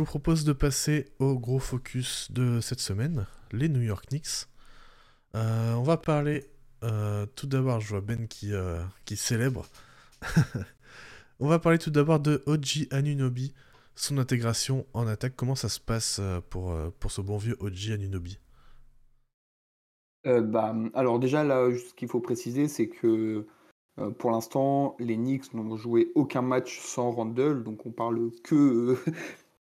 Vous propose de passer au gros focus de cette semaine, les New York Knicks. Euh, on va parler euh, tout d'abord, je vois Ben qui, euh, qui célèbre. on va parler tout d'abord de Oji Anunobi, son intégration en attaque. Comment ça se passe pour, pour ce bon vieux Oji Anunobi bah, Alors déjà, là, ce qu'il faut préciser, c'est que pour l'instant, les Knicks n'ont joué aucun match sans Randall, donc on parle que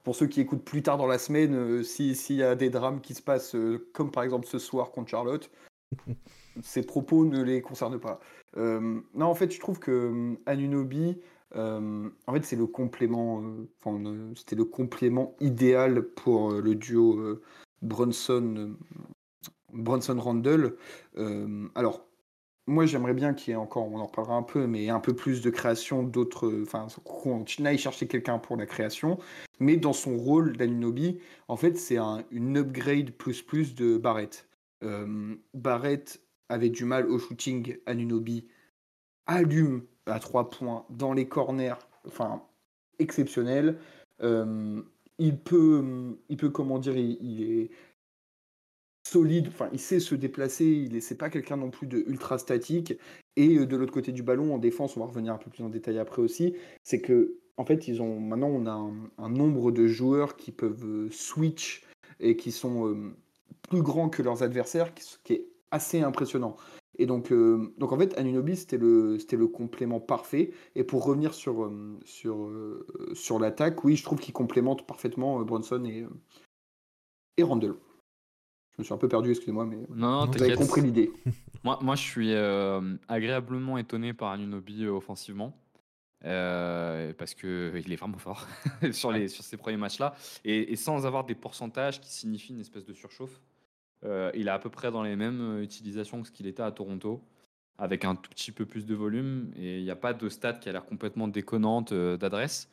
pour ceux qui écoutent plus tard dans la semaine, euh, s'il y a des drames qui se passent, euh, comme par exemple ce soir contre Charlotte, ces propos ne les concernent pas. Euh, non, en fait, je trouve que Anunobi, en fait, c'est le complément, c'était le complément idéal pour le duo Brunson, Brunson Randall. alors, moi, j'aimerais bien qu'il y ait encore, on en reparlera un peu, mais un peu plus de création d'autres. Enfin, qu'on aille chercher quelqu'un pour la création. Mais dans son rôle d'Anunobi, en fait, c'est un, une upgrade plus plus de Barrett. Euh, Barrett avait du mal au shooting. Anunobi allume à trois points dans les corners. Enfin, exceptionnel. Euh, il peut, il peut, comment dire, il est solide, enfin il sait se déplacer, il c'est pas quelqu'un non plus de ultra statique. Et euh, de l'autre côté du ballon, en défense, on va revenir un peu plus en détail après aussi, c'est que en fait ils ont maintenant on a un, nombre de joueurs qui peuvent euh, switch et qui sont euh, plus grands que leurs adversaires, qui, est assez impressionnant. Et donc, en fait, Anunobi, c'était le, le complément parfait. Et pour revenir sur l'attaque, oui, je trouve qu'il complémente parfaitement Bronson et, et Randall. Je me suis un peu perdu, excusez-moi, mais non, vous avez compris l'idée. moi, moi, je suis euh, agréablement étonné par Anunobi euh, offensivement. Euh, parce qu'il est vraiment fort sur, les, sur ces premiers matchs-là. Et, sans avoir des pourcentages qui signifient une espèce de surchauffe. il est à peu près dans les mêmes utilisations que ce qu'il était à Toronto, avec un tout petit peu plus de volume. Et il n'y a pas de stat qui a l'air complètement déconnante d'adresse.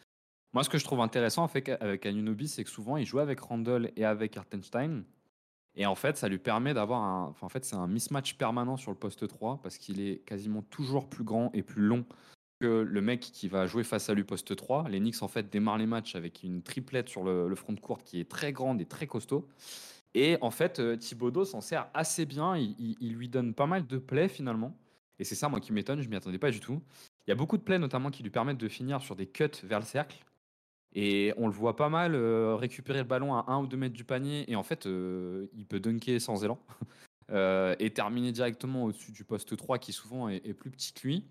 Moi, ce que je trouve intéressant avec Anunobi, c'est que souvent, il joue avec Randall et avec Artenstein. Et en fait, ça lui permet d'avoir un. En fait, c'est un mismatch permanent sur le poste 3 parce qu'il est quasiment toujours plus grand et plus long que le mec qui va jouer face à lui poste 3. Les Knicks, en fait, démarrent les matchs avec une triplette sur le, front de courte qui est très grande et très costaud. Et en fait, euh, Thibodeau s'en sert assez bien. Il, il, lui donne pas mal de plays finalement. Et c'est ça, moi, qui m'étonne. Je m'y attendais pas du tout. Il y a beaucoup de plays, notamment, qui lui permettent de finir sur des cuts vers le cercle. Et on le voit pas mal euh, récupérer le ballon à 1 ou 2 mètres du panier. Et en fait, euh, il peut dunker sans élan. Euh, et terminer directement au-dessus du poste 3 qui souvent est, plus petit que lui.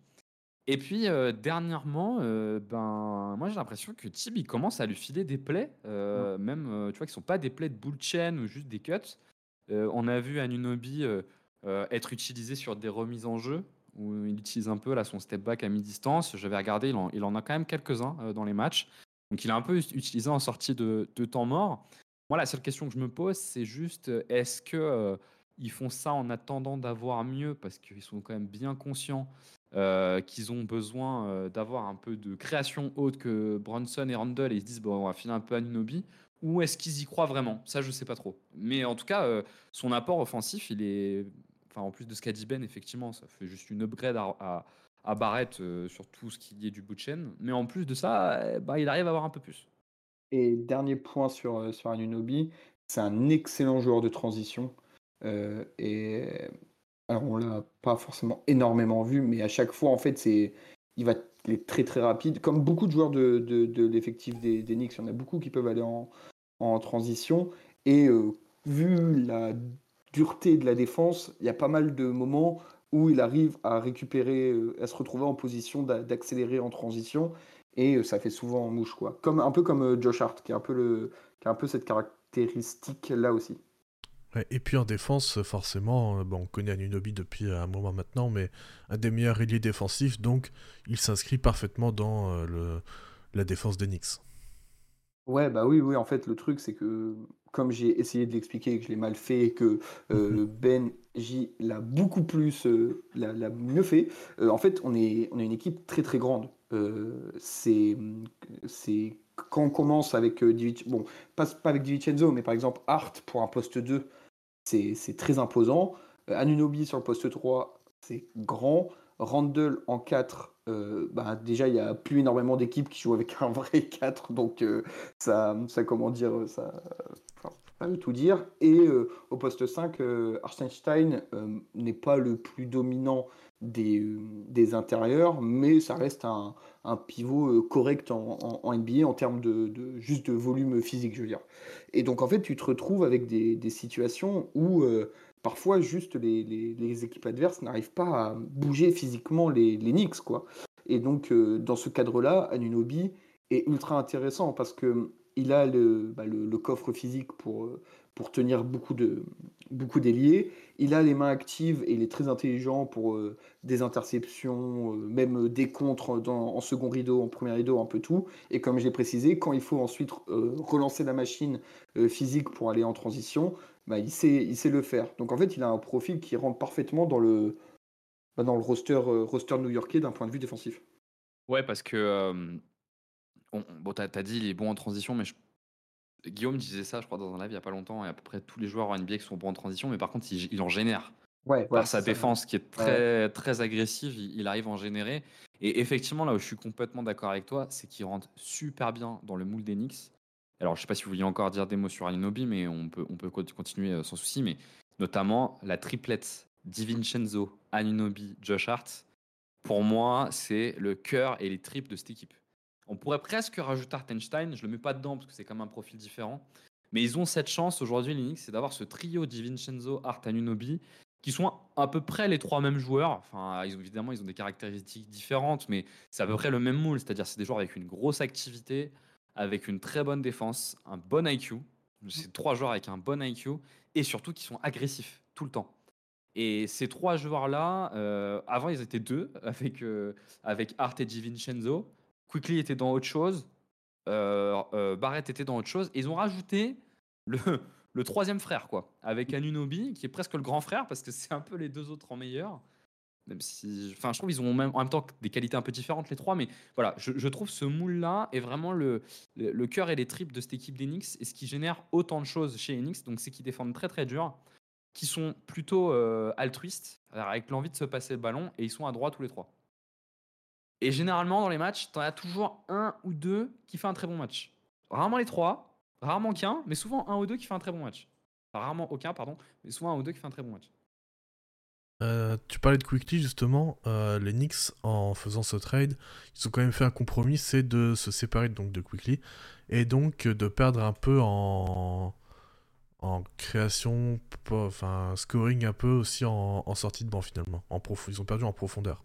Et puis dernièrement, ben moi j'ai l'impression que Tib il commence à lui filer des plays, même tu vois qui sont pas des plays de bull chain ou juste des cuts. on a vu Anunobi être utilisé sur des remises en jeu où il utilise un peu là son step back à mi-distance. J'avais regardé, il en, il en, a quand même quelques-uns dans les matchs. Donc il a un peu utilisé en sortie de, temps mort. Moi, la seule question que je me pose, c'est juste est-ce que euh, font ça en attendant d'avoir mieux? Parce qu'ils sont quand même bien conscients euh, qu'ils ont besoin euh, d'avoir un peu de création haute que Bronson et Randall et ils se disent bon on va filer un peu à Nunobi ou est-ce qu'ils y croient vraiment? Ça je sais pas trop. Mais en tout cas son apport offensif il est enfin en plus de ce qu'a dit Ben effectivement ça fait juste une upgrade à Barrett euh, sur tout ce qui est du bout de chaîne. Mais en plus de ça, eh, bah, il arrive à avoir un peu plus. Et dernier point sur, euh, sur Anunobi, c'est un excellent joueur de transition. Euh, et alors on l'a pas forcément énormément vu, mais à chaque fois, en fait, c'est il va il est très très rapide. Comme beaucoup de joueurs de, de, l'effectif des, des Knicks, il y en a beaucoup qui peuvent aller en, en transition. Et vu la dureté de la défense, il y a pas mal de moments où il arrive à récupérer, euh, à se retrouver en position d'accélérer en transition, et euh, ça fait souvent en mouche, quoi. Comme, un peu comme euh, Josh Hart, qui a un peu, cette caractéristique-là aussi. et puis en défense, forcément, bon, on connaît Anunobi depuis un moment maintenant, mais un des meilleurs ailiers défensifs, donc il s'inscrit parfaitement dans la défense Knicks. Ouais, bah oui, oui, en fait, le truc, c'est que comme j'ai essayé de l'expliquer et que je l'ai mal fait et que euh, Ben J l'a beaucoup plus, euh, l'a, mieux fait, euh, en fait, on est, on est une équipe très très grande. c'est, c'est quand on commence avec bon, pas, pas avec DiVincenzo, mais par exemple Art pour un poste 2, c'est, c'est très imposant. Anunobi sur le poste 3, c'est grand. Randall en 4, bah, déjà il n'y a plus énormément d'équipes qui jouent avec un vrai 4, donc ça, ça, comment dire, ça, ça veut tout dire. Et au poste 5, Arstenstein n'est pas le plus dominant des, des intérieurs, mais ça reste un, un pivot correct en, en, NBA en termes de, de, juste de volume physique, je veux dire. Et donc en fait, tu te retrouves avec des, des situations où parfois juste les, les, équipes adverses n'arrivent pas à bouger physiquement les, les Knicks, quoi. Et donc dans ce cadre-là, Anunobi est ultra intéressant parce que il a le, bah, le, le, coffre physique pour, pour tenir beaucoup de beaucoup d'ailiers. Il a les mains actives et il est très intelligent pour euh, des interceptions, euh, même des contres dans, en second rideau, en premier rideau, un peu tout. Et comme j'ai précisé, quand il faut ensuite euh, relancer la machine physique pour aller en transition, bah, il, sait, il sait le faire. Donc en fait, il a un profil qui rentre parfaitement dans le, bah, dans le roster, roster new-yorkais d'un point de vue défensif. Ouais, parce que bon, tu as, dit il est bon en transition, mais je Guillaume disait ça, je crois, dans un live il n'y a pas longtemps, et à peu près tous les joueurs en NBA qui sont bons en transition, mais par contre, il, en génère. Ouais, par sa défense qui est très, très agressive, il, arrive à en générer. Et effectivement, là où je suis complètement d'accord avec toi, c'est qu'il rentre super bien dans le moule d'Enix. Alors, je ne sais pas si vous vouliez encore dire des mots sur Alinobi, mais on peut, on peut continuer euh, sans souci. Mais notamment, la triplette DiVincenzo, Aninobi, Josh Hart, pour moi, c'est le cœur et les tripes de cette équipe. On pourrait presque rajouter Artenstein, je le mets pas dedans parce que c'est comme un profil différent. Mais ils ont cette chance aujourd'hui, Linux, c'est d'avoir ce trio Vincenzo, Art Anunobi, qui sont à peu près les trois mêmes joueurs. Enfin, ils ont, évidemment, ils ont des caractéristiques différentes, mais c'est à peu près le même moule. C'est-à-dire, c'est des joueurs avec une grosse activité, avec une très bonne défense, un bon IQ. C'est trois joueurs avec un bon IQ et surtout qui sont agressifs tout le temps. Et ces trois joueurs-là, euh, avant, ils étaient deux avec, euh, avec Art et Vincenzo. Quickly était dans autre chose. Euh, euh, Barrett était dans autre chose. Et ils ont rajouté le, le troisième frère, quoi, avec Anunobi, qui est presque le grand frère, parce que c'est un peu les deux autres en meilleur. Même si, enfin, je trouve qu'ils ont en même temps des qualités un peu différentes les trois, mais voilà, je, trouve ce moule-là est vraiment le, cœur et les tripes de cette équipe d'Enix et ce qui génère autant de choses chez Enix. Donc, c'est qu'ils défendent très très dur, qui sont plutôt euh, altruistes, avec l'envie de se passer le ballon, et ils sont à droite tous les trois. Et généralement, dans les matchs, tu en as toujours un ou deux qui fait un très bon match. Rarement les trois, rarement qu'un, mais souvent un ou deux qui fait un très bon match. rarement aucun, pardon, mais souvent un ou deux qui fait un très bon match. Euh, tu parlais de Quickly justement, euh, les Knicks en faisant ce trade, ils ont quand même fait un compromis, c'est de se séparer donc de Quickly et donc de perdre un peu en, en création, enfin scoring un peu aussi en, sortie de banc finalement. En Ils ont perdu en profondeur.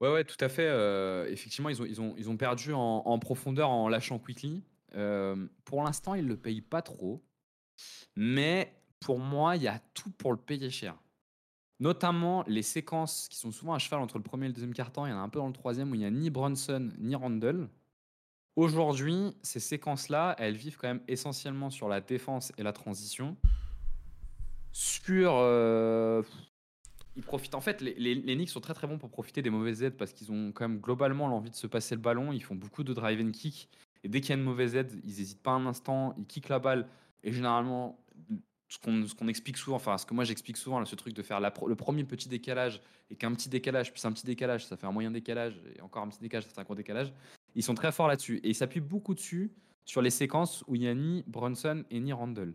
Ouais, ouais, tout à fait. Euh, effectivement, ils ont, ils, ont, ils ont perdu en, profondeur en lâchant Quickly. Euh, pour l'instant, ils ne le payent pas trop. Mais pour moi, il y a tout pour le payer cher. Notamment les séquences qui sont souvent à cheval entre le premier et le deuxième quart-temps. Il y en a un peu dans le troisième où il n'y a ni Bronson ni Randall. Aujourd'hui, ces séquences-là, elles vivent quand même essentiellement sur la défense et la transition. Sur euh, ils profitent. En fait, les, les, Knicks sont très très bons pour profiter des mauvaises aides parce qu'ils ont quand même globalement l'envie de se passer le ballon. Ils font beaucoup de drive and kick. Et dès qu'il y a une mauvaise aide, ils n'hésitent pas un instant. Ils kickent la balle. Et généralement, ce qu'on explique souvent, enfin ce que moi j'explique souvent, ce truc de faire le premier petit décalage et qu'un petit décalage, puis un petit décalage, ça fait un moyen décalage, et encore un petit décalage, ça fait un gros décalage. Ils sont très forts là-dessus. Et ils s'appuient beaucoup dessus sur les séquences où il n'y a ni Brunson et ni Randall.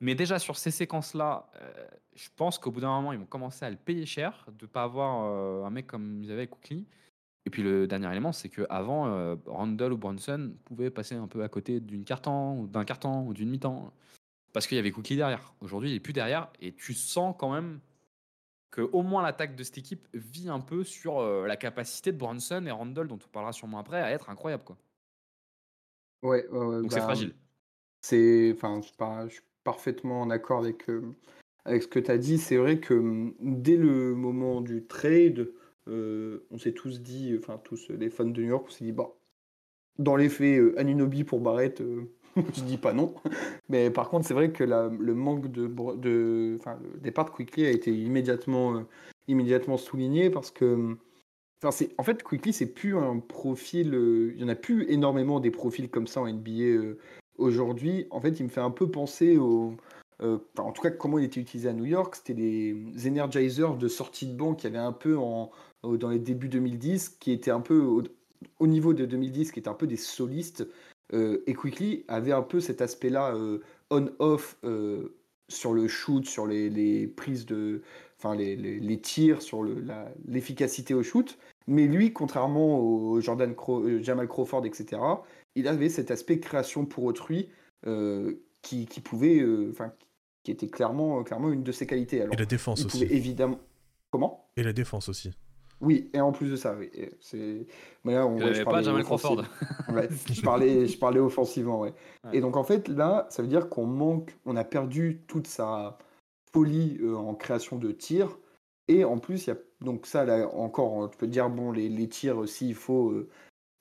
Mais déjà sur ces séquences-là, euh, je pense qu'au bout d'un moment, ils vont commencer à le payer cher de ne pas avoir euh, un mec comme ils avaient avec Cookly. Et puis le dernier élément, c'est qu'avant, euh, Randall ou Bronson pouvaient passer un peu à côté d'une carton, d'un carton, ou d'une mi-temps, parce qu'il y avait Cookie derrière. Aujourd'hui, il n'est plus derrière, et tu sens quand même que au moins l'attaque de cette équipe vit un peu sur la capacité de Bronson et Randall, dont on parlera sûrement après, à être incroyable. Quoi. Ouais, Donc c'est bah, fragile. C'est, enfin, je, suis parfaitement en accord avec, euh, avec ce que tu as dit. C'est vrai que mm, dès le moment du trade, euh, on s'est tous dit, enfin tous les fans de New York, on s'est dit, bah, dans les faits, euh, Anunobi pour Barrett, je dis pas non. Mais par contre, c'est vrai que le manque de, le départ de Quickly a été immédiatement, immédiatement souligné parce que en fait, Quickly, c'est plus un profil. il y en a plus énormément des profils comme ça en NBA aujourd'hui, en fait, il me fait un peu penser au, euh, en tout cas, comment il était utilisé à New York, c'était des energizers de sortie de banc qui avaient un peu en, dans les débuts 2010, qui étaient un peu au, niveau de 2010, qui étaient un peu des solistes. Euh, et Quickly avait un peu cet aspect-là euh, on-off sur le shoot, sur les, prises de. Enfin, les, tirs, sur l'efficacité au shoot. Mais lui, contrairement au Jordan Jamal Crawford, etc., il avait cet aspect création pour autrui qui, qui, pouvait. Enfin, qui était clairement, clairement une de ses qualités. Alors, et la défense aussi. Évidemment. Comment? Et la défense aussi. Oui, et en plus de ça, oui. C'est... Mais là, on, ouais, pas Jamal Crawford. je, parlais, je parlais offensivement, ouais. Et donc, en fait, là, ça veut dire qu'on manque, on a perdu toute sa folie euh, en création de tirs. Et en plus, il y a donc ça, là, encore, tu peux dire, bon, les, les tirs, aussi, il faut euh,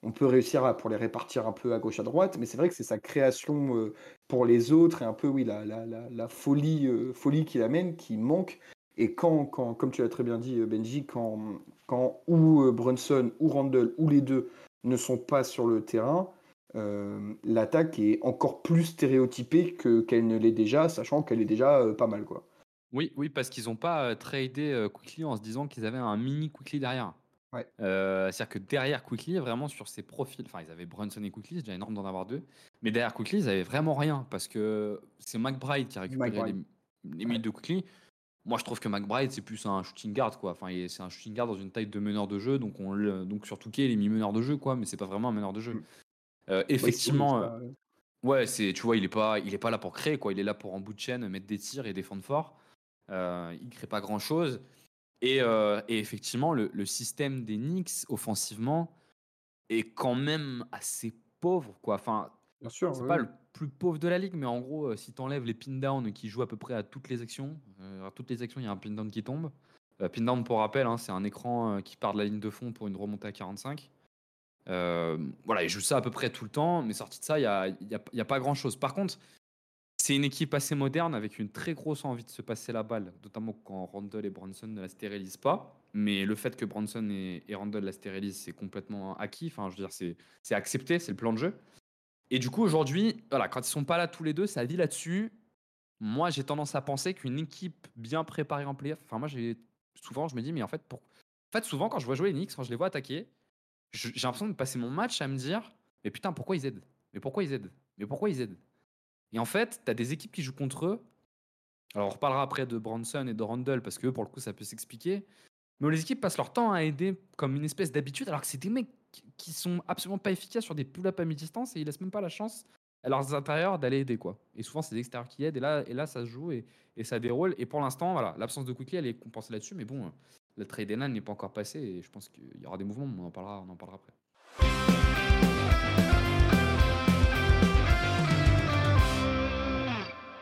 on peut réussir à, pour les répartir un peu à gauche à droite, mais c'est vrai que c'est sa création euh, pour les autres et un peu oui la, la, folie, euh, folie qu'il amène qui manque. Et quand, quand comme tu l'as très bien dit euh, Benji, quand, quand ou Brunson ou Randall ou les deux ne sont pas sur le terrain, l'attaque est encore plus stéréotypée que qu'elle ne l'est déjà, sachant qu'elle est déjà pas mal quoi. Oui, oui, parce qu'ils n'ont pas tradé Quickly en se disant qu'ils avaient un mini Quickly derrière. Euh, c'est-à-dire que derrière Quickly, vraiment sur ses profils, enfin ils avaient Brunson et Quickly, c'est déjà énorme d'en avoir deux, mais derrière Quickly, ils avaient vraiment rien parce que c'est McBride qui a récupéré les, minutes de Quickly. Moi, je trouve que McBride, c'est plus un shooting guard, quoi. Enfin, c'est un shooting guard dans une taille de meneur de jeu, donc, on, donc sur Touquet, il est mis meneur de jeu, quoi, mais c'est pas vraiment un meneur de jeu. Euh, effectivement, euh, ouais, c'est, tu vois, il est pas, il est pas là pour créer, quoi. Il est là pour en bout de chaîne mettre des tirs et défendre fort. il crée pas grand chose. Euh, et, effectivement, le, système des Knicks offensivement est quand même assez pauvre. Quoi. Enfin, Bien sûr. C'est pas le plus pauvre de la ligue, mais en gros, euh, si tu enlèves les pin down qui jouent à peu près à toutes les actions, euh, toutes les actions, il y a un pin down qui tombe. pin down, pour rappel, hein, c'est un écran qui part de la ligne de fond pour une remontée à 45. voilà, il joue ça à peu près tout le temps, mais sorti de ça, il n'y a, y a, y a, pas grand chose. Par contre, c'est une équipe assez moderne avec une très grosse envie de se passer la balle, notamment quand Randall et Bronson ne la stérilisent pas. Mais le fait que Bronson et, Randall la stérilisent, c'est complètement acquis. Enfin, je veux dire, c'est accepté, c'est le plan de jeu. Et du coup, aujourd'hui, voilà, quand ils sont pas là tous les deux, ça dit là-dessus. Moi, j'ai tendance à penser qu'une équipe bien préparée en playoff, enfin, moi, j'ai souvent, je me dis, mais en fait, pour... en fait, souvent, quand je vois jouer les Knicks, quand je les vois attaquer, j'ai l'impression de passer mon match à me dire, mais putain, pourquoi ils aident? Mais pourquoi ils aident? Mais pourquoi ils aident? Et en fait, tu as des équipes qui jouent contre eux. Alors, on reparlera après de Bronson et de Randall parce que pour le coup, ça peut s'expliquer. Mais les équipes passent leur temps à aider comme une espèce d'habitude, alors que c'est des mecs qui sont absolument pas efficaces sur des pull-ups à mi-distance et ils laissent même pas la chance à leurs intérieurs d'aller aider. quoi. Et souvent, c'est les extérieurs qui aident et là, et là ça se joue et, ça déroule. Et pour l'instant, voilà, l'absence de Quickly, elle est compensée là-dessus. Mais bon, le trade n'est pas encore passé et je pense qu'il y aura des mouvements, mais on en parlera, on en parlera après.